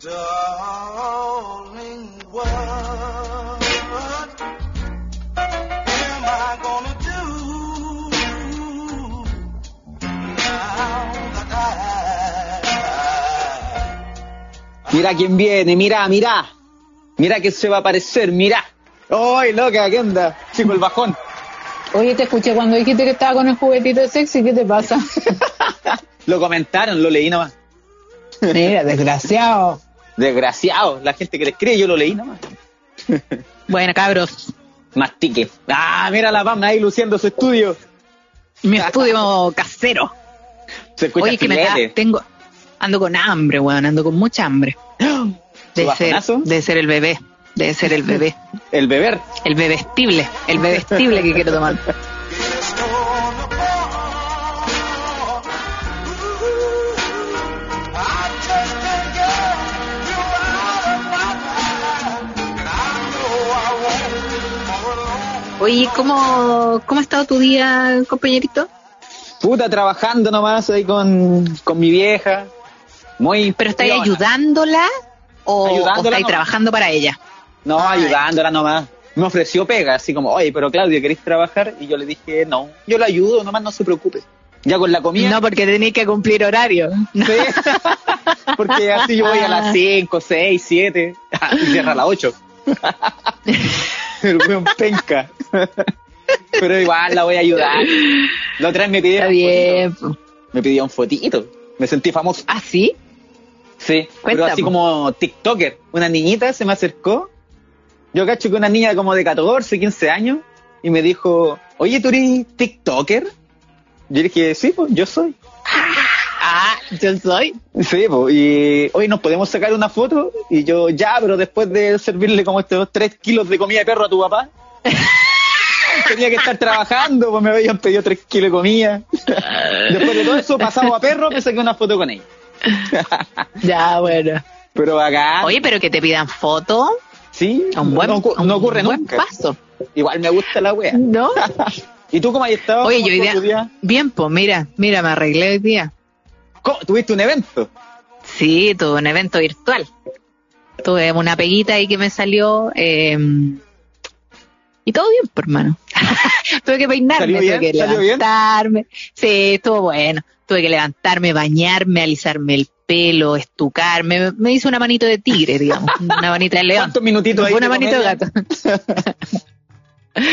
Mira quién viene, mira, mira. Mira que se va a aparecer, mira. ¡Ay, loca! ¿Qué onda? Chico, el bajón. Oye, te escuché cuando dijiste que estaba con el juguetito de sexy, ¿qué te pasa? lo comentaron, lo leí nomás. Mira, desgraciado. Desgraciado, la gente que le escribe, yo lo leí nomás. bueno, cabros. Mastique. Ah, mira la Pam ahí luciendo su estudio. Mi estudio casero. Se escucha Oye, que me da, tengo, ando con hambre, weón, ando con mucha hambre. Debe ser, debe ser el bebé. Debe ser el bebé. ¿El beber? El bebestible. El bebestible que quiero tomar. Oye, ¿cómo, ¿cómo ha estado tu día, compañerito? Puta, trabajando nomás ahí con, con mi vieja. Muy ¿Pero estáis ayudándola o, estáis trabajando para ella? No, ayudándola nomás. Me ofreció pega, así como, oye, pero Claudia, ¿queréis trabajar? Y yo le dije, no, yo la ayudo, nomás no se preocupe. Ya con la comida. No, porque tenéis que cumplir horario. Sí. porque así yo voy a las 5, 6, 7 y cierra a las 8. El weón penca. Pero igual la voy a ayudar. La otra vez me pidieron. bien. Me pidió un fotito. Me sentí famoso. ¿Ah, sí? Sí, pero así como TikToker. Una niñita se me acercó. Yo cacho que una niña como de 14, 15 años. Y me dijo, oye, ¿tú eres TikToker? Yo le dije, sí, pues yo soy. Yo soy. Sí, pues, y hoy nos podemos sacar una foto. Y yo, ya, pero después de servirle como estos 3 kilos de comida de perro a tu papá. tenía que estar trabajando, pues me habían pedido 3 kilos de comida. Después de todo eso, pasamos a perro, me saqué una foto con ella. ya, bueno. Pero acá. Oye, pero que te pidan foto. Sí, un buen, no, no ocurre un buen paso. Igual me gusta la wea. ¿No? ¿Y tú cómo has estado? Oye, yo hoy día, Bien, pues mira, mira, me arreglé hoy día. ¿Cómo? ¿Tuviste un evento? Sí, tuve un evento virtual. Tuve una peguita ahí que me salió. Eh, y todo bien, por hermano. tuve que peinarme, tuve que levantarme. Sí, estuvo bueno. Tuve que levantarme, bañarme, alisarme el pelo, estucarme. Me hice una manito de tigre, digamos. Una manita de león. ¿Cuántos minutitos ahí? Una manito de gato.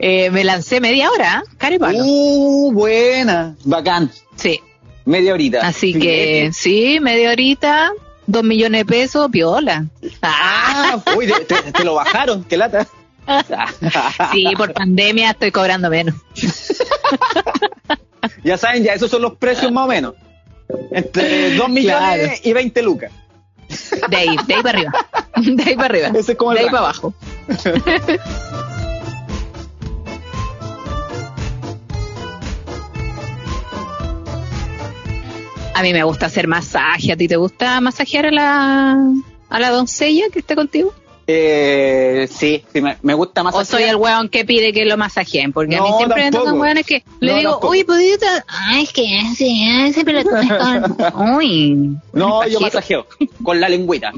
eh, me lancé media hora, carepalo. Uh, buena. Bacán. Sí. Media horita. Así que, sí, media horita, dos millones de pesos, piola. Ah, uy, te, te lo bajaron, qué lata. sí, por pandemia estoy cobrando menos. ya saben, ya esos son los precios más o menos. Entre 2 millones y 20 lucas. De ahí, de ahí para arriba. De ahí para arriba. Ese es como de ahí para abajo. A mí me gusta hacer masaje. ¿A ti te gusta masajear a la, a la doncella que esté contigo? Eh, sí, sí me, gusta más. O soy el weón que pide que lo masajeen, porque a mí siempre me tocan weones que le digo, uy, ¿podría Ay, es que sí, ese pelotón Uy. No, yo masajeo con la lengüita.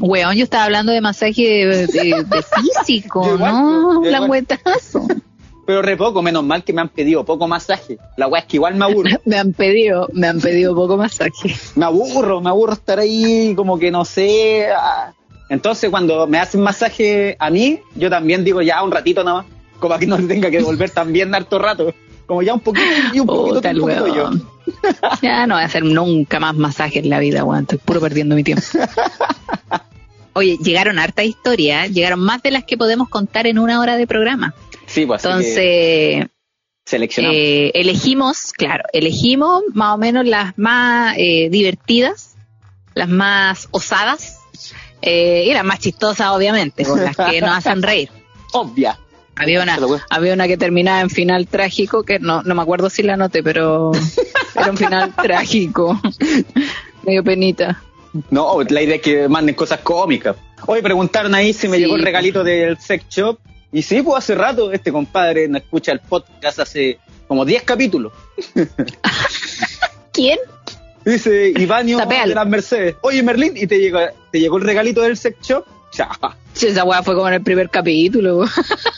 Weón, yo estaba hablando de masaje de, físico, ¿no? Langüetazo. Pero re poco, menos mal que me han pedido poco masaje. La weá es que igual me aburro. me han pedido, me han pedido poco masaje. Me aburro, me aburro estar ahí como que no sé. Ah, entonces, cuando me hacen masaje a mí, yo también digo ya un ratito nada más, como que no tenga que volver también harto rato. Como ya un poquito y un poquito, un poquito yo. Ya no voy a hacer nunca más masaje en la vida, weón. Estoy puro perdiendo mi tiempo. Oye, llegaron harta historia, llegaron más de las que podemos contar en una hora de programa. Sí, pues Entonces, seleccionamos. Eh, elegimos, claro, elegimos más o menos las más eh, divertidas las más osadas eh, y las más chistosas, obviamente, con las que nos hacen reír. Obvia. Había una, había una que terminaba en final trágico, que no, no me acuerdo si la noté, pero era un final trágico. Medio penita. No, la idea es que manden cosas cómicas. Hoy preguntaron ahí si me llegó el regalito del sex shop. Y sí, pues hace rato este compadre no escucha el podcast hace como 10 capítulos. ¿Quién? Dice Ivanio de las Mercedes. Oye, Merlín, ¿y te llegó, te llegó el regalito del sex shop? Ya. Sí, esa weá fue como en el primer capítulo.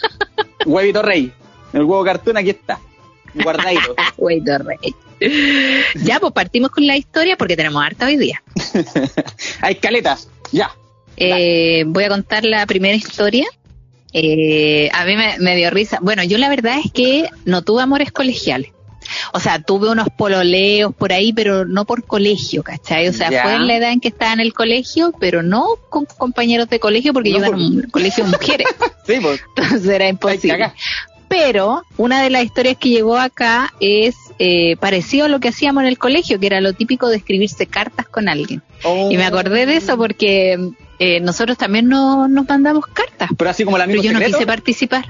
Huevito rey. El huevo cartón aquí está. Guardadito. Huevito rey. Ya, pues partimos con la historia porque tenemos harta hoy día. Hay caleta. Ya. Eh, voy a contar la primera historia. Eh, a mí me, dio risa. Bueno, yo la verdad es que no tuve amores colegiales. O sea, tuve unos pololeos por ahí, pero no por colegio, ¿cachai? O sea, fue en la edad en que estaba en el colegio, pero no con compañeros de colegio, porque yo iba en un colegio de mujeres. sí, pues. Entonces era imposible. Pero una de las historias que llegó acá es eh, parecido a lo que hacíamos en el colegio, que era lo típico de escribirse cartas con alguien. Y me acordé de eso porque eh, nosotros también no, nos mandamos cartas. Pero así como la Pero yo no quise participar.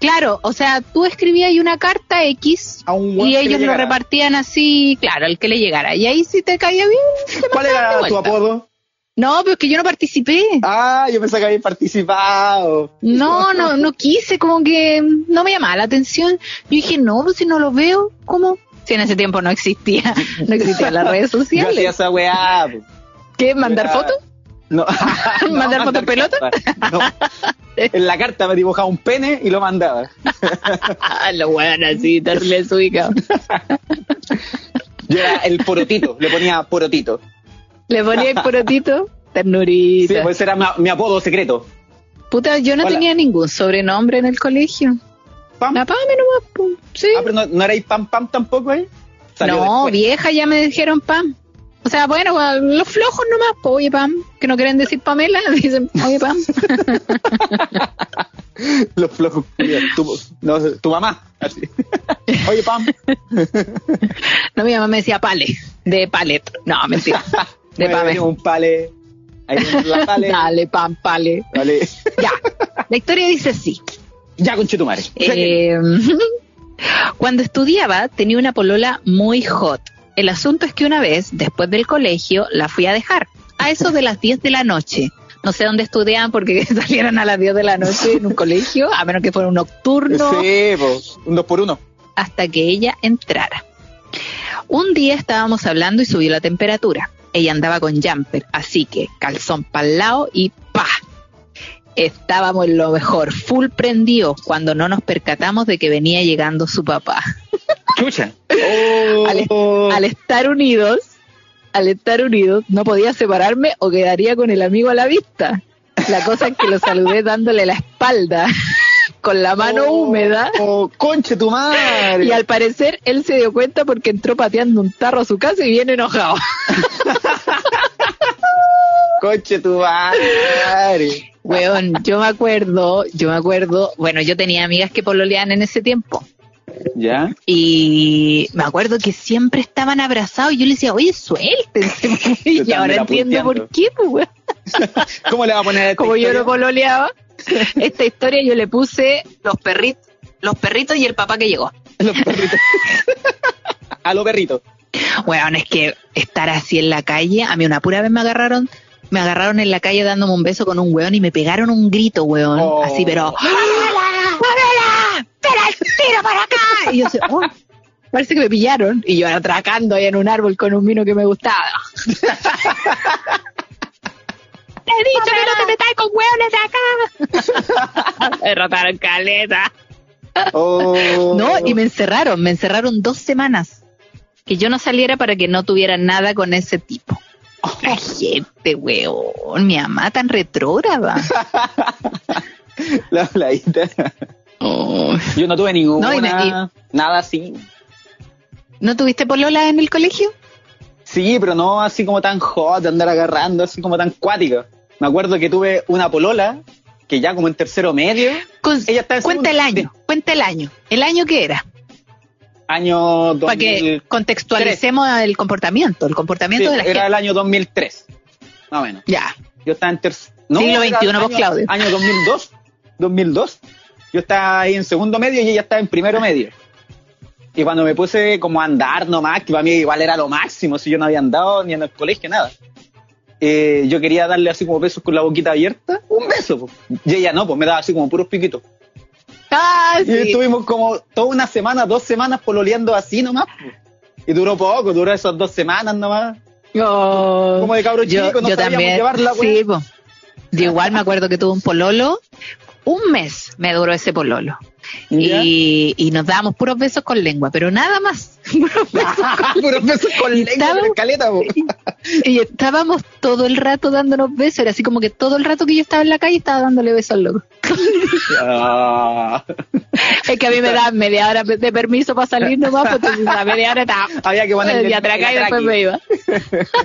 Claro, o sea, tú escribías una carta X y ellos lo repartían así, claro, al que le llegara. Y ahí si te caía bien. ¿Cuál era tu apodo? No, pero es que yo no participé. Ah, yo pensaba que había participado. No, no, no quise, como que no me llamaba la atención. Yo dije, no, pues si no lo veo, ¿cómo? Si en ese tiempo no existía, no existían las redes sociales. Yo hacía esa weá. Pues. ¿Qué? ¿Mandar fotos? No. ¿Mandar fotos pelota? No. En la carta me dibujaba un pene y lo mandaba. lo weón así, darle ubicado. Yo era el porotito, le ponía porotito. Le ponía el porotito, ternurita. Sí, pues era mi, apodo secreto. Puta, yo no tenía ningún sobrenombre en el colegio. ¿Pam? La Pame nomás, sí. Ah, pero no, no erais Pam Pam tampoco ahí. No, vieja ya me dijeron Pam. O sea, bueno, los flojos nomás, pues, oye Pam, que no quieren decir Pamela, dicen, oye Pam. los flojos, tu, no, tu mamá, así. oye Pam. no, mi mamá me decía Pale, de Palet. No, mentira. De Pame. Un pale. La pale. Dale, Pam, Pale. Dale. Ya. La historia dice así. Ya, con Chetumare. Eh, cuando estudiaba, tenía una polola muy hot el asunto es que una vez, después del colegio, la fui a dejar, a eso de las 10 de la noche. No sé dónde estudiaban porque salieran a las 10 de la noche en un colegio, a menos que fuera un nocturno. Sí, pues, un dos por uno. Hasta que ella entrara. Un día estábamos hablando y subió la temperatura. Ella andaba con jumper, así que calzón para lado y ¡pa! Estábamos en lo mejor, full prendido, cuando no nos percatamos de que venía llegando su papá. Oh. Al, estar unidos, al estar unidos, no podía separarme o quedaría con el amigo a la vista. La cosa es que lo saludé dándole la espalda, con la mano oh, húmeda. Oh, conche tu madre. Y al parecer él se dio cuenta porque entró pateando un tarro a su casa y viene enojado. conche tu madre. Weón, yo me acuerdo, yo me acuerdo, bueno, yo tenía amigas que pololeaban en ese tiempo. ¿Ya? Y me acuerdo que siempre estaban abrazados y yo le decía, oye, suéltense. y ahora entiendo por qué, pues, ¿Cómo le va a poner a Como yo lo pololeaba, esta historia yo le puse los perritos, los perritos y el papá que llegó. Los perritos. a los perritos. Bueno, es que estar así en la calle, a mí una pura vez me agarraron me agarraron en la calle dándome un beso con un weón y me pegaron un grito, weón. Oh. Así, pero ¡Espera el tiro para acá! Y yo sé, oh, parece que me pillaron. Y yo atracando ahí en un árbol con un vino que me gustaba. Te he dicho que no te metas con hueones de acá. me rotaron caleta. Oh. No, y me encerraron, me encerraron dos semanas. Que yo no saliera para que no tuviera nada con ese tipo. La gente, weón, mi mamá tan retrógrada. La playita. Yo no tuve ninguna, nada así. ¿No tuviste polola en el colegio? Sí, pero no así como tan hot, de andar agarrando, así como tan cuática. Me acuerdo que tuve una polola que ya como en tercero medio. ella está cuenta el año, cuenta el año. ¿El año qué era? Año 2000... Para que contextualicemos el comportamiento, el comportamiento de la era gente. Era el año 2003, más o menos. Ya. Yo estaba en tercer... No, Siglo XXI, vos, Claudio. Año 2002, 2002. Yo estaba ahí en segundo medio y ella estaba en primero medio. Y cuando me puse como a andar nomás, que para mí igual era lo máximo, si yo no había andado ni en el colegio, nada. Eh, yo quería darle así como besos con la boquita abierta, un beso. Y ella no, pues me daba así como puros piquitos. Ah, y estuvimos como toda una semana, dos semanas pololeando así nomás. Y duró poco, duró esas dos semanas nomás. como de cabro chico, no yo también, llevar la sí, Yo igual me acuerdo que tuve un pololo. Un mes me duró ese pololo. Y, y, nos dábamos puros besos con lengua, pero nada más. puros besos con, lengua, caleta, y, estábamos todo el rato dándonos besos. Era así como que todo el rato que yo estaba en la calle estaba dándole besos al loco. Ah. es que a mí me daban media hora de permiso para salir nomás, pues a media hora estaba. Había que ponerle. Y atrás y después me iba.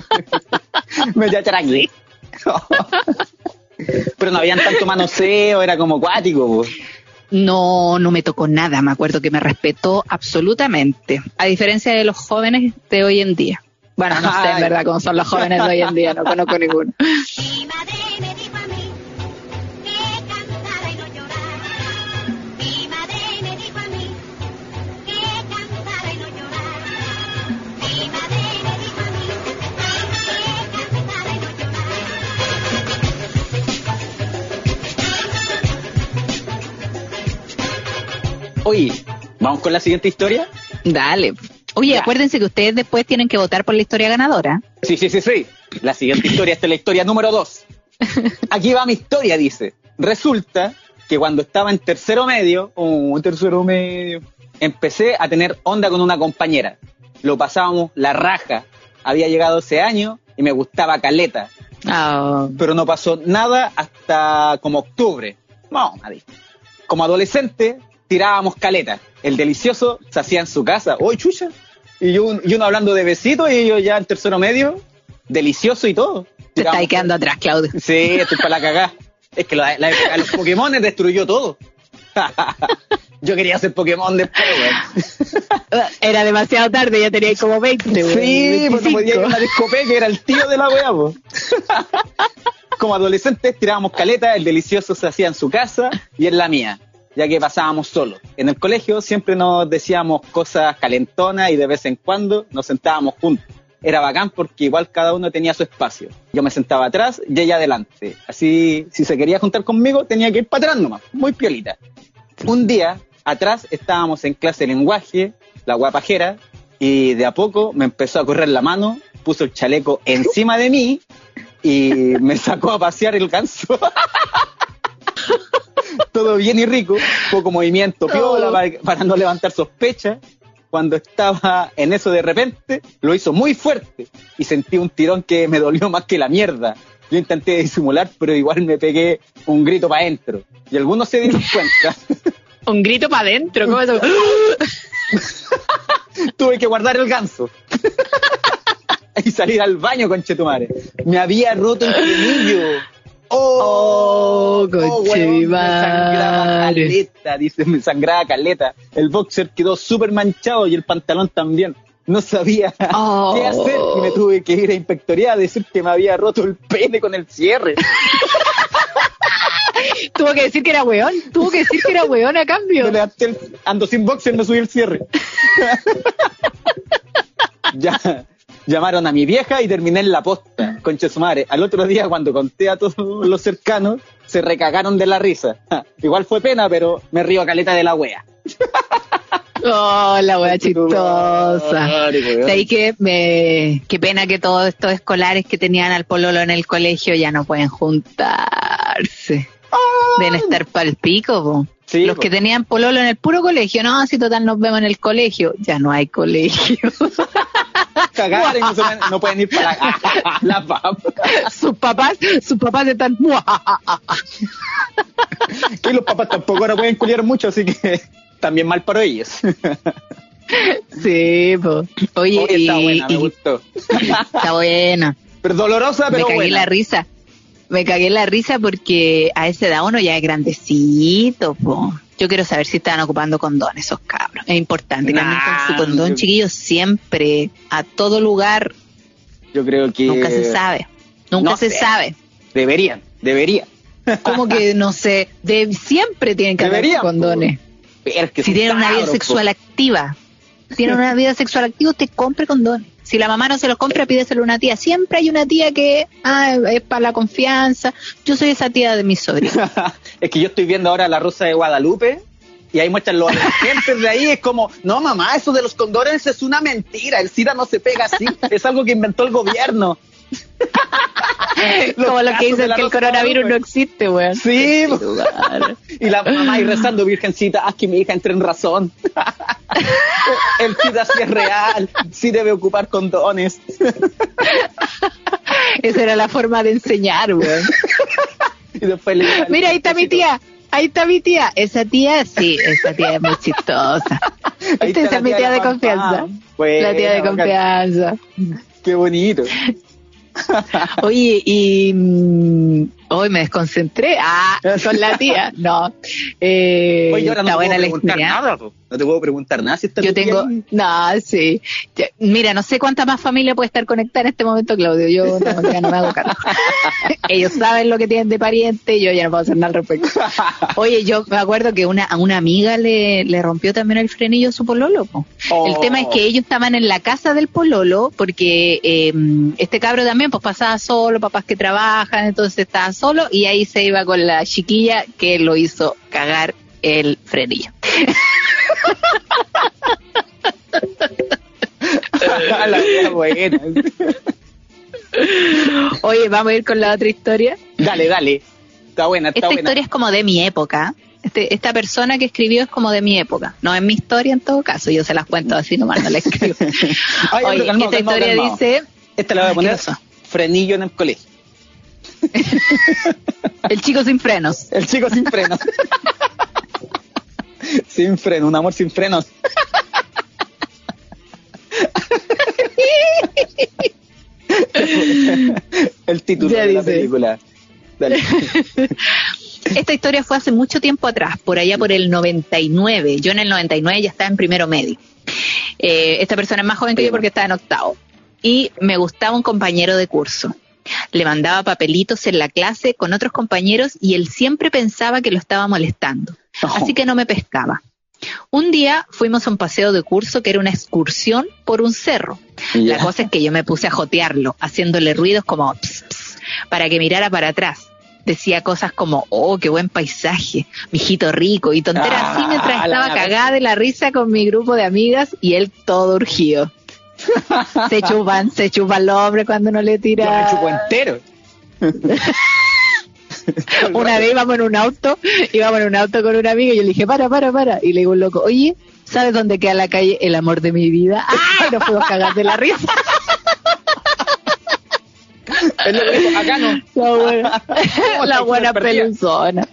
media tranqui. pero no habían tanto manoseo, era como acuático. Pues. No, no me tocó nada, me acuerdo que me respetó absolutamente, a diferencia de los jóvenes de hoy en día. Bueno, no sé en verdad cómo son los jóvenes de hoy en día, no conozco ninguno. Oye, ¿vamos con la siguiente historia? Dale. Oye, acuérdense que ustedes después tienen que votar por la historia ganadora. Sí, sí, sí, sí. La siguiente historia, esta es la historia número dos. Aquí va mi historia, dice. Resulta que cuando estaba en tercero medio, oh, tercero medio, empecé a tener onda con una compañera. Lo pasábamos la raja. Había llegado ese año y me gustaba caleta. Ah. Pero no pasó nada hasta como octubre. No, nadie. Como adolescente, tirábamos caleta. El delicioso se hacía en su casa. ¡Uy, chucha! Y yo, y uno hablando de besitos y yo ya en tercero medio, delicioso y todo. Te está ahí quedando atrás, Claudio. Sí, estoy para la cagada. Es que la, época de los Pokémon destruyó todo. yo quería ser Pokémon después, Era demasiado tarde, ya tenía como 20, Sí, porque podía ir a una que era el tío de la weá, Como adolescentes tirábamos caleta, el delicioso se hacía en su casa y en la mía ya que pasábamos solos. En el colegio siempre nos decíamos cosas calentonas y de vez en cuando nos sentábamos juntos. Era bacán porque igual cada uno tenía su espacio. Yo me sentaba atrás y ella adelante. Así, si se quería juntar conmigo, tenía que ir para atrás nomás, muy piolita. Un día, atrás estábamos en clase de lenguaje, la guapajera, y de a poco me empezó a correr la mano, puso el chaleco encima de mí y me sacó a pasear el ganso. todo bien y rico, poco movimiento, piola, para, no levantar sospechas. Cuando estaba en eso de repente, lo hizo muy fuerte y sentí un tirón que me dolió más que la mierda. Yo intenté disimular, pero igual me pegué un grito para adentro. Y algunos se dieron cuenta. ¿Un grito para adentro? ¿Cómo eso? Tuve que guardar el ganso. y salir al baño con Chetumare. Me había roto el frenillo. Oh, oh coche Me sangraba caleta, dice, me sangraba caleta. El boxer quedó súper manchado y el pantalón también. No sabía qué hacer y me tuve que ir a inspectoría a decir que me había roto el pene con el cierre. Tuvo que decir que era weón, tuvo que decir que era weón a cambio. ando sin boxer, me subí el cierre. ya llamaron a mi vieja y terminé en la posta, concha su madre. Al otro día, cuando conté a todos los cercanos, se recagaron de la risa. Igual fue pena, pero me río a caleta de la wea. Oh, la wea chistosa. Ahí que me, qué pena que todos estos escolares que tenían al pololo en el colegio ya no pueden juntarse. Deben estar pa'l pico, po. Los que tenían pololo en el puro colegio, no, si total nos vemos en el colegio, ya no hay colegio. Cagar y no, pueden ir para la, papa. Sus papás, sus papás están. y los papás tampoco ahora pueden culiar mucho, así que también mal para ellos. sí, pues. Oye, está buena, me gustó. Está buena. Pero dolorosa, pero Me cagué la risa. Me cagué la risa porque a esa edad uno ya es grandecito, po. Yo quiero saber si estaban ocupando condones esos cabros. Es importante que con su condón, chiquillos, siempre, a todo lugar. Yo creo que. Nunca se sabe. Nunca se sabe. Deberían, deberían. Como que, no sé, de, siempre tienen que haber condones. si tienen una vida sexual activa, tienen una vida sexual activa, te compre condones. Si la mamá no se los compra, pídeselo a una tía. Siempre hay una tía que ah, es para la confianza. Yo soy esa tía de mis sobrinos. es que yo estoy viendo ahora La Rosa de Guadalupe y ahí muestran los ejemplos de ahí. Es como, no, mamá, eso de los condones es una mentira. El SIDA no se pega así. Es algo que inventó el gobierno. Como lo que dicen que el coronavirus no existe, weón. Sí, y la mamá ahí rezando, virgencita, haz que mi hija entre en razón. el SIDA sí es real, sí debe ocupar condones. Esa era la forma de enseñar, weón. Mira, ahí está mi tía. Ahí está mi tía. Esa tía, sí, esa tía es muy chistosa. Esta es mi tía de, confianza. la tía de confianza. Qué bonito. Oye, y mm, hoy me desconcentré. Ah, con la tía. No. Eh, Oye, ahora no está buena la historia. No te puedo preguntar nada si está Yo tengo, no, sí. mira, no sé cuánta más familia puede estar conectada en este momento, Claudio. Yo no, ya no me hago cargo. Ellos saben lo que tienen de pariente y yo ya no puedo hacer nada al respecto. Oye, yo me acuerdo que una, a una amiga le, le rompió también el frenillo a su pololo. El tema es que ellos estaban en la casa del pololo porque eh, este cabro también pues pasaba solo, papás que trabajan, entonces estaba solo y ahí se iba con la chiquilla que lo hizo cagar el frenillo. Oye, vamos a ir con la otra historia. Dale, dale. Está buena, está Esta historia es como de mi época. Este, esta persona que escribió es como de mi época. No es mi historia en todo caso. Yo se las cuento así nomás, no la escribo. Oye, esta historia dice... Esta la voy a poner frenillo en el colegio. el chico sin frenos. El chico sin frenos. sin freno, un amor sin frenos. el título de la película. Esta historia fue hace mucho tiempo atrás, por allá por el 99. Yo en el 99 ya estaba en primero medio. Eh, esta persona es más joven que yo porque estaba en octavo. Y me gustaba un compañero de curso. Le mandaba papelitos en la clase con otros compañeros y él siempre pensaba que lo estaba molestando. Así que no me pescaba. Un día fuimos a un paseo de curso que era una excursión por un cerro. La cosa es que yo me puse a jotearlo, haciéndole ruidos como para que mirara para atrás. Decía cosas como, oh, qué buen paisaje, mijito rico, y tonteras así ah, mientras estaba cagada de la risa con mi grupo de amigas y él todo urgido. se chupan, se chupan los hombres cuando no le tira. Yo me chupo entero. una vez íbamos en un auto, íbamos en un auto con un amigo y yo le dije, para, para, para. Y le digo un loco, oye, ¿sabes dónde queda la calle El amor de mi vida? ¡Ay! Nos fuimos cagar de la risa. Es lo que acá no. La buena, la buena peluzona.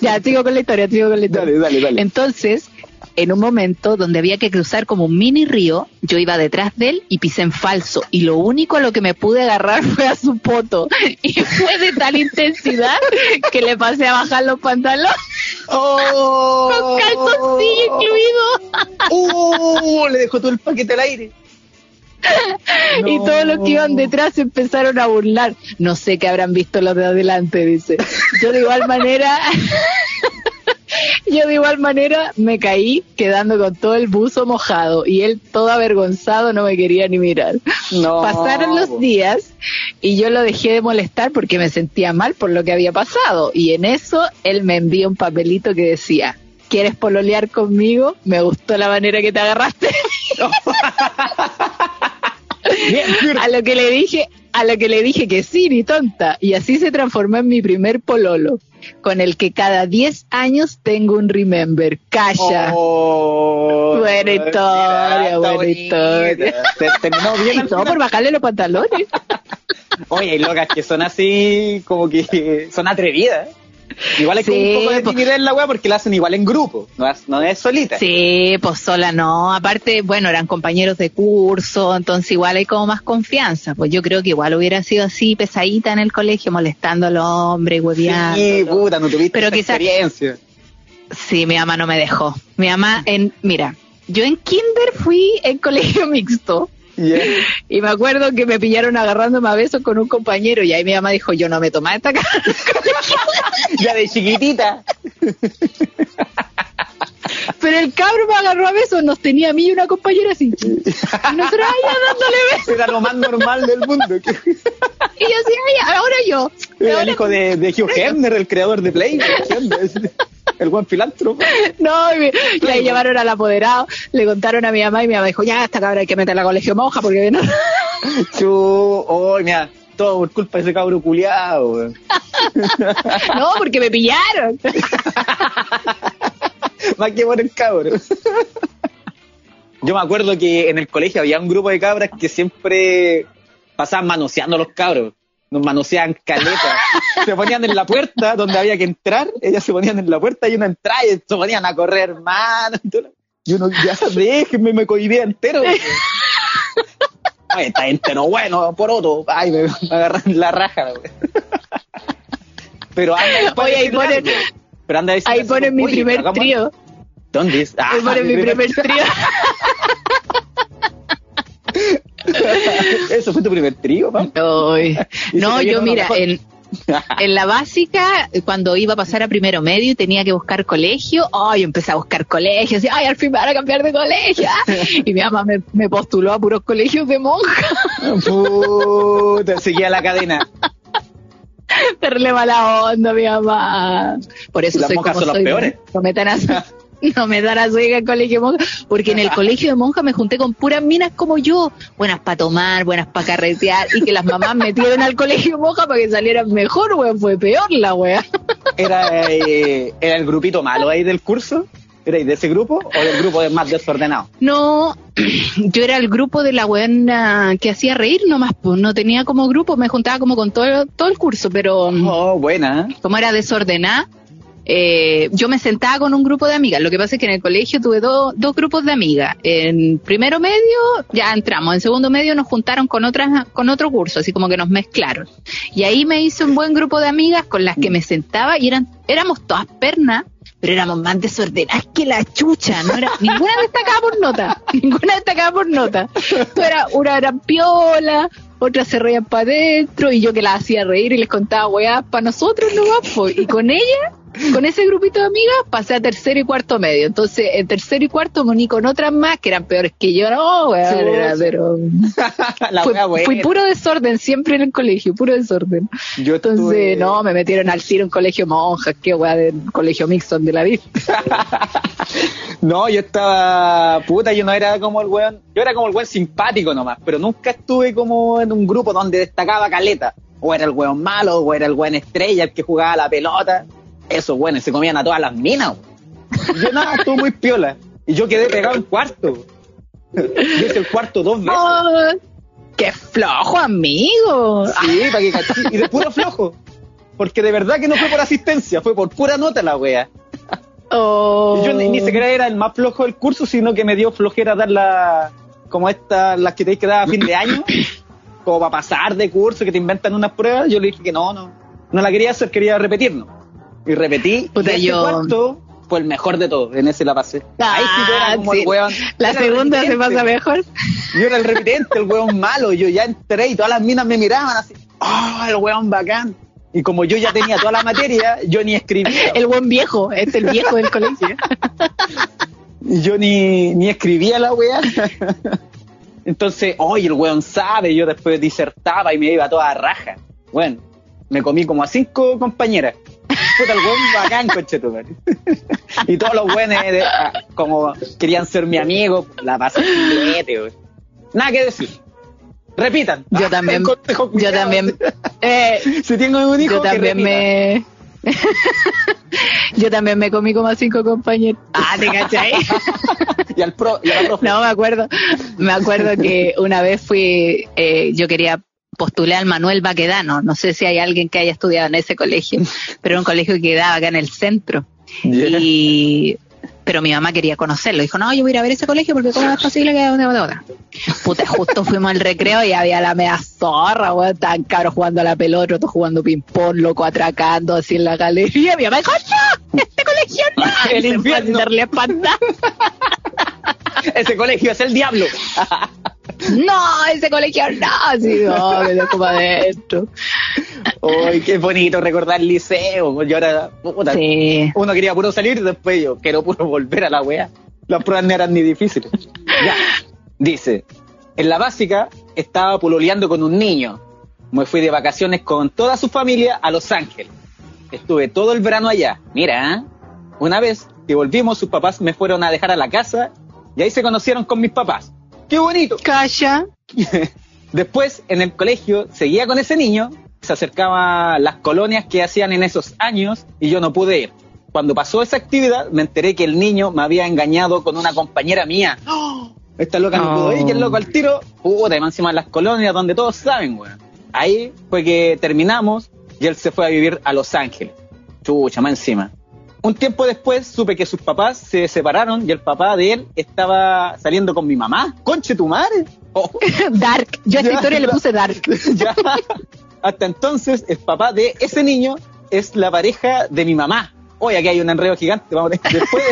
ya, sigo con la historia, sigo con la historia. Dale, dale, dale. Entonces, en un momento donde había que cruzar como un mini río, yo iba detrás de él y pisé en falso. Y lo único a lo que me pude agarrar fue a su poto. Y fue de tal intensidad que le pasé a bajar los pantalones. Oh, con calzoncillo incluido. Uh, le dejó todo el paquete al aire. Y todos los que iban detrás empezaron a burlar. No sé qué habrán visto los de adelante, dice. Yo de igual manera yo de igual manera me caí quedando con todo el buzo mojado y él todo avergonzado no me quería ni mirar. Pasaron los días y yo lo dejé de molestar porque me sentía mal por lo que había pasado y en eso él me envió un papelito que decía, ¿quieres pololear conmigo? Me gustó la manera que te agarraste. a lo que le dije, a lo que le dije que sí, ni tonta. Y así se transformó en mi primer pololo, con el que cada 10 años tengo un remember. Calla. Oh, buena historia, buena historia. terminó bien. todo por bajarle los pantalones. Oye, hay locas que son así, como que son atrevidas. Igual es un poco de timidez en la weá porque la hacen igual en grupo, no es, no es solita. Sí, pues sola no. Aparte, bueno, eran compañeros de curso, entonces igual hay como más confianza. Pues yo creo que igual hubiera sido así, pesadita en el colegio, molestando al hombre, hueveando. Sí, puta, no tuviste Pero experiencia. Sí, mi mamá no me dejó. Mi mamá, en, mira, yo en kinder fui en colegio mixto. Y me acuerdo que me pillaron agarrándome a besos con un compañero y ahí mi mamá dijo, yo no me tomaba esta cara. ya de chiquitita. Pero el cabro me agarró a besos, nos tenía a mí y una compañera así. Y nosotros allá dándole besos. Era lo más normal del mundo. y yo así, ahora yo. Era el hijo de, de Hugh Hefner, el creador de Play el buen filántropo. No, y, ahí llevaron al apoderado, le contaron a mi mamá y mi mamá dijo, ya, esta cabra hay que meterla a colegio monja porque no. Chu, oh, mira, todo por culpa de ese cabro culiado. no, porque me pillaron. Más que por el cabro. Yo me acuerdo que en el colegio había un grupo de cabras que siempre pasaban manoseando a los cabros nos manoseaban caleta. se ponían en la puerta donde había que entrar, ellas se ponían en la puerta y uno entraba y se ponían a correr, hermano. Y uno, ya déjenme, me cohibía entero. Ay, está entero, bueno, por otro. Ay, me, agarran la raja, Pero anda, Oye, ahí ponen, pero anda ahí ponen mi primer trío. ¿Dónde es? ahí ponen mi primer trío. ¿Eso fue tu primer trío, No, yo mira, en, en la básica, cuando iba a pasar a primero medio y tenía que buscar colegio, ay, empecé a buscar colegios, y ay, al fin me van a cambiar de colegio. Y mi mamá me, postuló a puros colegios de monjas. Puta, seguía la cadena. Perle mala onda, mi mamá. Por eso las monjas son los peores. No me no me sueño en el colegio de monja, porque en el colegio de monja me junté con puras minas como yo, buenas para tomar, buenas para carretear, y que las mamás metieron al colegio de monja para que salieran mejor, weón, fue peor la wea. ¿Era, eh, ¿Era el grupito malo ahí del curso? ¿Erais de ese grupo o del grupo de más desordenado? No, yo era el grupo de la buena que hacía reír nomás, pues no tenía como grupo, me juntaba como con todo, todo el curso, pero... Oh, buena. Como era desordenada, eh, yo me sentaba con un grupo de amigas. Lo que pasa es que en el colegio tuve dos grupos de amigas. En primero medio ya entramos, en segundo medio nos juntaron con otras, con otro curso, así como que nos mezclaron. Y ahí me hice un buen grupo de amigas con las que me sentaba y eran, éramos todas pernas, pero éramos más desordenadas que la chucha, no era, ninguna destacaba por nota, ninguna destacaba por nota. era, una era piola, otras se reían para adentro y yo que las hacía reír y les contaba weá para nosotros nomás, y con ella con ese grupito de amigas pasé a tercero y cuarto medio. Entonces, en tercero y cuarto me uní con otras más que eran peores que yo. No, weón, pero. fui puro desorden siempre en el colegio, puro desorden. Entonces, no, me metieron al tiro en colegio monjas, qué weá del colegio mixto de la vida. no, yo estaba. Puta, yo no era como el weón. Yo era como el weón simpático nomás, pero nunca estuve como en un grupo donde destacaba caleta. O era el weón malo, o era el weón estrella, el que jugaba la pelota eso, bueno, se comían a todas las minas. Yo nada, estuvo muy piola. Y yo quedé pegado en cuarto. Yo hice el cuarto dos veces. Oh, ¡Qué flojo, amigo! Sí, para que Y de puro flojo. Porque de verdad que no fue por asistencia, fue por pura nota la wea. Oh. Yo ni, siquiera era el más flojo del curso, sino que me dio flojera dar la, como estas, las que tenéis que dar a fin de año, como para pasar de curso, que te inventan unas pruebas. Yo le dije que no, no, no la quería hacer, quería repetirnos y repetí. y yo... cuarto fue el mejor de todos, en ese la pasé. Ahí sí era como el weón. La segunda se pasa mejor. Yo era el repitente, el weón malo. Yo ya entré y todas las minas me miraban así. ¡Oh, el weón bacán! Y como yo ya tenía toda la materia, yo ni escribía. El buen viejo, es el viejo del colegio. Yo ni, ni escribía la weá. Entonces, oye, el weón sabe, yo después disertaba y me iba toda raja. Bueno, me comí como a cinco compañeras. Puta, el buen bacán, y todos los buenos, ah, como querían ser mi amigo, la pasé güey. Nada que decir. Repitan. Yo también. Yo también. Eh, si tengo un hijo, yo también me. yo también me comí como a cinco compañeros. Ah, ¿te cachai? y al pro, y No, me acuerdo. Me acuerdo que una vez fui, eh, yo quería postulé al Manuel Baquedano. No sé si hay alguien que haya estudiado en ese colegio, pero era un colegio que quedaba acá en el centro. Y pero mi mamá quería conocerlo. Dijo, no, yo voy a ir a ver ese colegio porque cómo es posible que... Puta, justo fuimos al recreo y había la media zorra, weón, tan caro jugando a la pelota, otro jugando ping-pong, loco, atracando así en la galería. Mi mamá dijo, no, este colegio no. El infierno. darle espanta. ese colegio es el diablo. no, ese colegio no, así no, me lo como adentro. Uy, qué bonito recordar el liceo. Yo ahora, uno quería puro salir, después yo quiero puro volver a la wea. Las pruebas no eran ni difíciles. Ya. Dice, en la básica estaba pololeando con un niño. Me fui de vacaciones con toda su familia a Los Ángeles. Estuve todo el verano allá. Mira, ¿eh? una vez que volvimos, sus papás me fueron a dejar a la casa y ahí se conocieron con mis papás. ¡Qué bonito! Calla. Después, en el colegio, seguía con ese niño, se acercaba a las colonias que hacían en esos años y yo no pude ir. Cuando pasó esa actividad, me enteré que el niño me había engañado con una compañera mía. Esta loca no, pudo ir y el loco al tiro, puta, encima las colonias donde todos saben, weón. Ahí fue que terminamos y él se fue a vivir a Los Ángeles. Chucha, más encima. Un tiempo después supe que sus papás se separaron y el papá de él estaba saliendo con mi mamá. ¡Conche tu madre! Oh. Dark. Yo a esta historia le puse Dark. Hasta entonces, el papá de ese niño es la pareja de mi mamá. Hoy aquí hay un enredo gigante. Vamos después,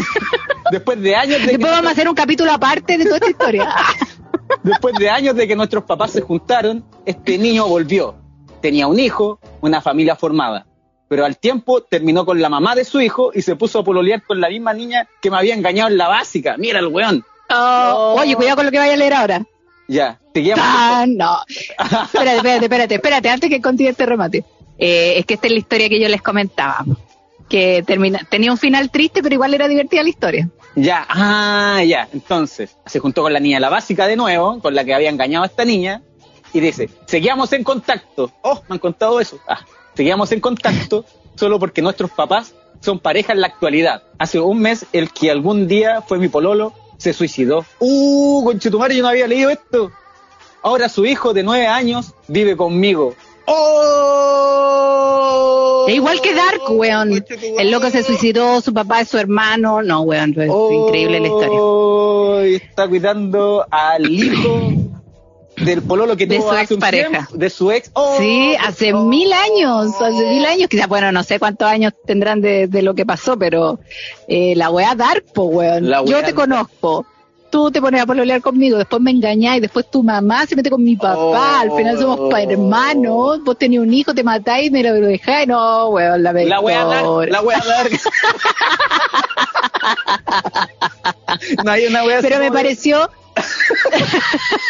después de años de Después vamos a hacer un capítulo aparte de toda esta historia. después de años de que nuestros papás se juntaron, este niño volvió. Tenía un hijo, una familia formada pero al tiempo terminó con la mamá de su hijo y se puso a pololear con la misma niña que me había engañado en la básica. Mira el weón. Oh, oye, cuidado con lo que vaya a leer ahora. Ya, te Ah, no. espérate, espérate, espérate, espérate, antes que continúe este remate. Eh, es que esta es la historia que yo les comentaba. Que termina, tenía un final triste, pero igual era divertida la historia. Ya, ah, ya. Entonces, se juntó con la niña la básica de nuevo, con la que había engañado a esta niña, y dice, seguíamos en contacto. Oh, me han contado eso. Ah, seguíamos en contacto solo porque nuestros papás son pareja en la actualidad. Hace un mes, el que algún día fue mi pololo se suicidó. ¡Uh, conchetumare, yo no había leído esto! Ahora su hijo de nueve años vive conmigo. ¡Oh! Es igual que Dark, weón. El loco se suicidó, su papá es su hermano. No, weón, es increíble la historia. Está cuidando al hijo del pololo que de tuvo su ex pareja. de su ex. Oh, sí, hace mil años, hace mil años, quizás, bueno, no sé cuántos años tendrán de, lo que pasó, pero eh, la weá Dark, po, weón. Yo te conozco. Tú te pones a pololear conmigo, después me engañás y después tu mamá se mete con mi papá, al final somos oh. hermanos, vos tenés un hijo, te matáis y me lo dejáis, no, weón, la La weá la weá Dark. no hay una weá Pero me pareció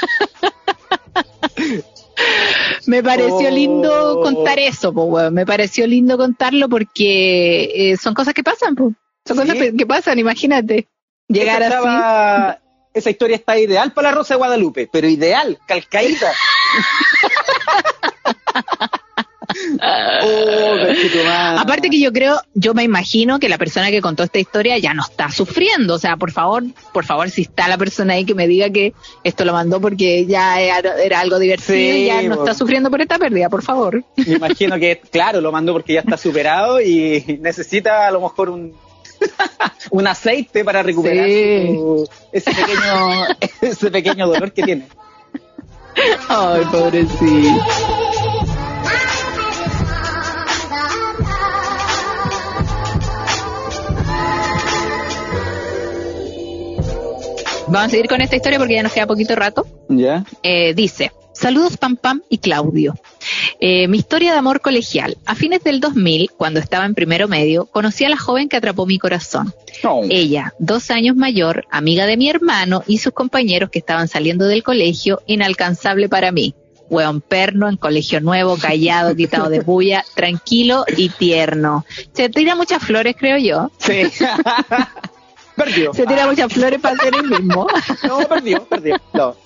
me pareció lindo oh. contar eso, me pareció lindo contarlo porque eh, son cosas que pasan, son cosas que pasan, imagínate. Llegar esa Esa historia está ideal para la Rosa de Guadalupe, pero ideal, calcaída. Oh, Aparte que yo creo, yo me imagino que la persona que contó esta historia ya no está sufriendo. O sea, por favor, por favor, si está la persona ahí que me diga que esto lo mandó porque ya era, algo divertido y ya no está sufriendo por esta pérdida, por favor. Me imagino que, claro, lo mandó porque ya está superado y necesita a lo mejor un, un aceite para recuperar ese pequeño ese pequeño dolor que tiene. Ay, pobrecito. Vamos a seguir con esta historia porque ya nos queda poquito rato. Ya. Eh, dice, saludos Pam Pam y Claudio. Eh, mi historia de amor colegial. A fines del 2000, cuando estaba en primero medio, conocí a la joven que atrapó mi corazón. Oh. Ella, dos años mayor, amiga de mi hermano y sus compañeros que estaban saliendo del colegio, inalcanzable para mí. Hueón perno, en colegio nuevo, callado, quitado de bulla, tranquilo y tierno. Se tira muchas flores, creo yo. Sí. Perdió. Se tira muchas flores para hacer el mismo. No, perdió, perdió. No.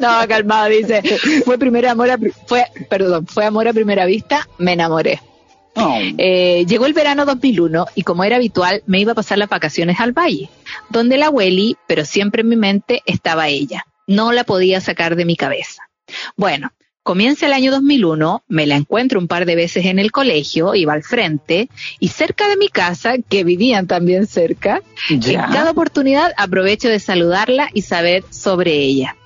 No, calmado, dice. Fue primera amor a, fue, perdón, fue amor a primera vista, me enamoré. Eh, llegó el verano 2001 y como era habitual me iba a pasar las vacaciones al valle, donde la abueli, pero siempre en mi mente estaba ella. No la podía sacar de mi cabeza. Bueno, Comienza el año 2001, me la encuentro un par de veces en el colegio, iba al frente, y cerca de mi casa, que vivían también cerca, en cada oportunidad aprovecho de saludarla y saber sobre ella.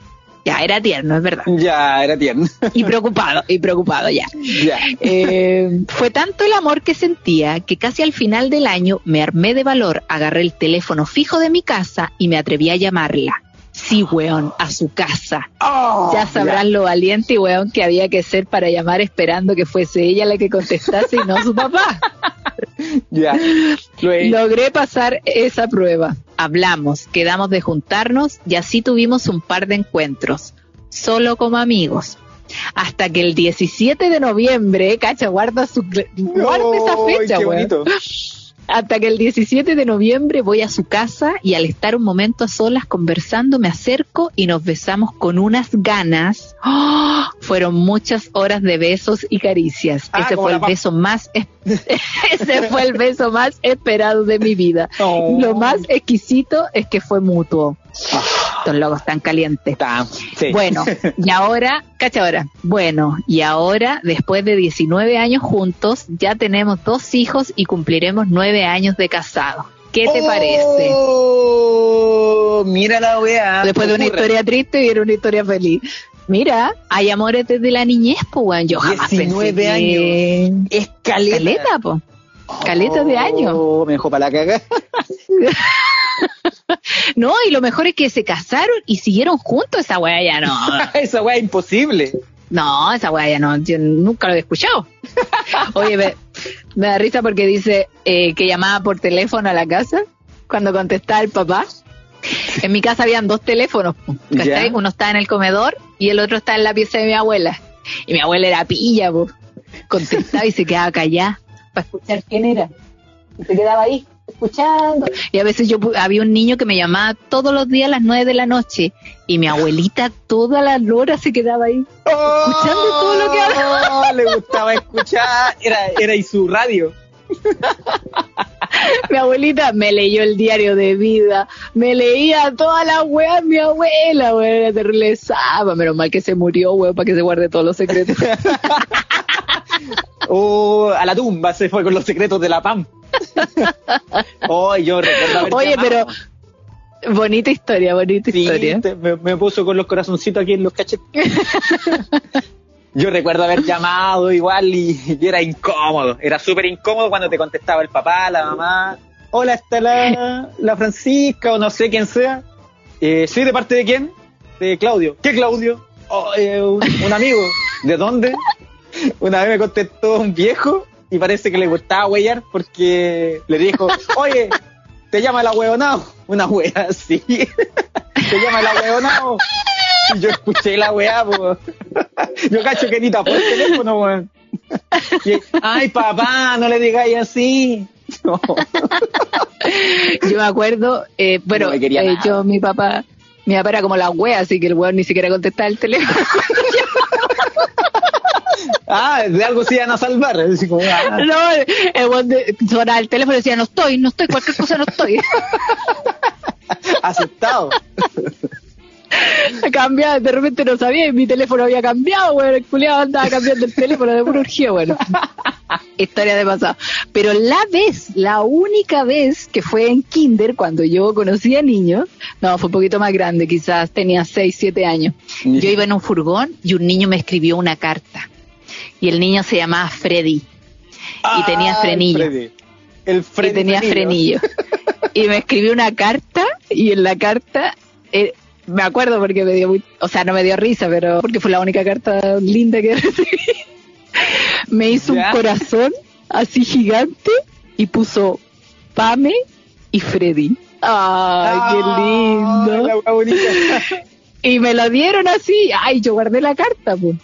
Ya, era tierno, es verdad. Ya, era tierno. Y preocupado, y preocupado ya. ya. Eh, fue tanto el amor que sentía que casi al final del año me armé de valor, agarré el teléfono fijo de mi casa y me atreví a llamarla. Sí, weón, a su casa. Oh, ya sabrán lo valiente y weón que había que ser para llamar esperando que fuese ella la que contestase y no su papá. ya. Logré pasar esa prueba. Hablamos, quedamos de juntarnos y así tuvimos un par de encuentros, solo como amigos. Hasta que el 17 de noviembre, cacha, guarda su guarda esa fecha, weón hasta que el 17 de noviembre voy a su casa y al estar un momento a solas conversando me acerco y nos besamos con unas ganas. ¡Oh! Fueron muchas horas de besos y caricias. Ah, ese fue el beso más ese fue el beso más esperado de mi vida. Oh. Lo más exquisito es que fue mutuo. Ah. Estos locos están calientes. Bueno, y ahora, cacha ahora. Bueno, y ahora, después de 19 años juntos, ya tenemos dos hijos y cumpliremos nueve años de casado. ¿Qué te parece? Oh, mira la weá. Después de una historia triste y era una historia feliz. Mira, hay amores desde la niñez, pues, weón. Yo jamás 19 años. Es caleta. Caleta, po. Caleta de años. Oh, me dejó para la caga. no, y lo mejor es que se casaron y siguieron juntos. Esa weá ya no. esa weá es imposible. No, esa weá ya no. Yo nunca lo he escuchado. Oye, me, da risa porque dice eh, que llamaba por teléfono a la casa cuando contestaba el papá. En mi casa habían dos teléfonos. Uno estaba en el comedor y el otro estaba en la pieza de mi abuela. Y mi abuela era pilla, contestaba y se quedaba callada para escuchar quién era. Y se quedaba ahí escuchando. Y a veces yo había un niño que me llamaba todos los días a las nueve de la noche y mi abuelita todas las horas se quedaba ahí escuchando todo lo que hablaba. Le gustaba escuchar, era, era y su radio. mi abuelita me leyó el diario de vida, me leía todas las weas mi abuela, weón, era terrible menos mal que se murió, weón, para que se guarde todos los secretos. oh, a la tumba se fue con los secretos de la PAM. oh, yo recuerdo Oye, pero bonita historia, bonita historia. me, puso con los corazoncitos aquí en los cachetes. yo recuerdo haber llamado igual y, era incómodo. Era súper incómodo cuando te contestaba el papá, la mamá. Hola, está la, la Francisca o no sé quién sea. Eh, ¿Sí de parte de quién? De Claudio. ¿Qué Claudio? Oh, eh, un, amigo. ¿De dónde? Una vez me contestó un viejo y parece que le gustaba huellar porque le dijo, oye, te llama la hueonao. Una wea así. te llama la hueonao. Y yo escuché la pues. Yo cacho que ni tapó el teléfono, weón. Ay, papá, no le digáis así. Yo me acuerdo, eh, bueno, eh, yo, mi papá, mi papá era como la wea, así que el weón ni siquiera contestaba el teléfono. Ah, de algo se iban a salvar. Ah. No, el, sonaba el teléfono y decía, no estoy, no estoy, cualquier cosa no estoy. Aceptado. Cambiado, de repente no sabía y mi teléfono había cambiado, bueno, el culiado andaba cambiando el teléfono de pura urgía, bueno. Historia de pasado. Pero la vez, la única vez que fue en kinder, cuando yo conocí a niños, no, fue un poquito más grande, quizás tenía 6, 7 años. Yo iba en un furgón y un niño me escribió una carta y el niño se llamaba Freddy y tenía frenillo. El Freddy y tenía frenillo. y me escribió una carta y en la carta eh, me acuerdo porque me dio muy, o sea, no me dio risa, pero porque fue la única carta linda que recibí. me hizo un corazón así gigante y puso Pame y Freddy. Ay, qué lindo. y me lo dieron así. Ay, yo guardé la carta, pues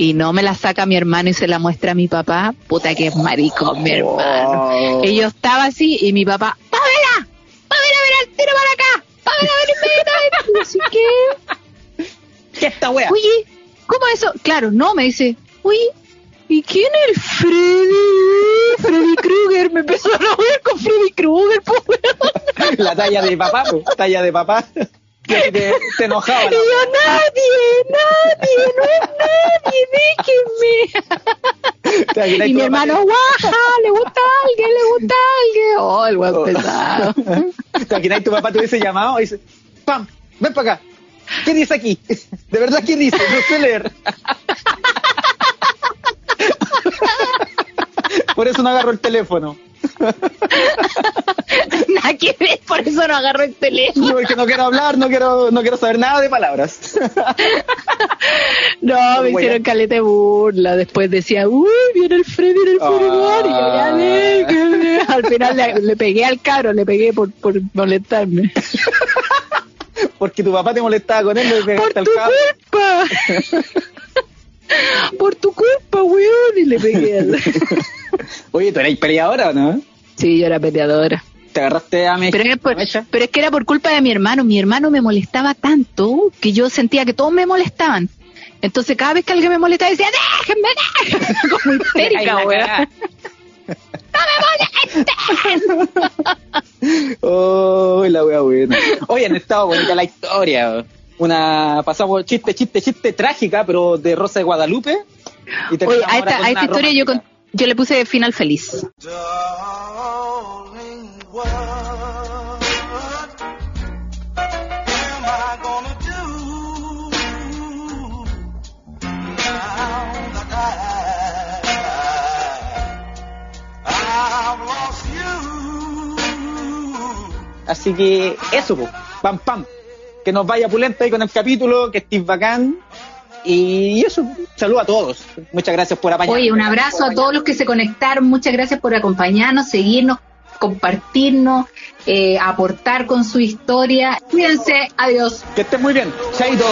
y no me la saca mi hermano y se la muestra a mi papá, puta que es maricón mi hermano. Y yo estaba así y mi papá, ¡Pamela! ¡Pamela, ven al tiro para acá! ¡Pamela, ven, ven! Así que... ¿Qué esta wea? Oye, ¿cómo eso? Claro, no, me dice, uy, ¿y quién es el Freddy? Freddy Krueger, me empezó a ver con Freddy Krueger, pobre. La talla de papá, talla de papá te, te enojaba. Y yo, nadie, nadie, no es nadie, déjenme. y mi hermano, guaja, le gusta a alguien, le gusta a alguien. Oh, el guapo oh. pesado. ¿Te imaginas tu papá te hubiese llamado y dice, ¡pam! Ven para acá. ¿Qué dice aquí? ¿De verdad qué dice? No sé leer. Por eso no agarro el teléfono. Nada que ver, por eso no agarro el teléfono. porque no quiero hablar, no quiero, no quiero saber nada de palabras. no, me hicieron caleta de burla. Después decía, uy, viene el Freddy en el. Y ya ah. Al final le, pegué al caro, le pegué por, por molestarme. porque tu papá te molestaba con él, le pegaste por al Culpa. por tu culpa, weón. Y le pegué al... Oye, ¿tú eres peleadora o no? Sí, yo era peleadora. ¿Te agarraste a mí? Pero, pero es que era por culpa de mi hermano. Mi hermano me molestaba tanto que yo sentía que todos me molestaban. Entonces cada vez que alguien me molestaba decía, déjenme, déjenme. Como histérica, weón. ¡No me molesten! oh, la wea buena. Oye, han estado bonita la historia. Una pasamos chiste, chiste, chiste trágica, pero de Rosa de Guadalupe. Oye, a esta, a esta historia yo, yo le puse final feliz. Así que eso, pam pam. Que nos vaya pulenta ahí con el capítulo, que estés bacán. Y eso, saludo a todos. Muchas gracias por acompañarnos. Oye, un abrazo a todos los que se conectaron. Muchas gracias por acompañarnos, seguirnos, compartirnos, eh, aportar con su historia. Cuídense. Adiós. Que estén muy bien. Chaito.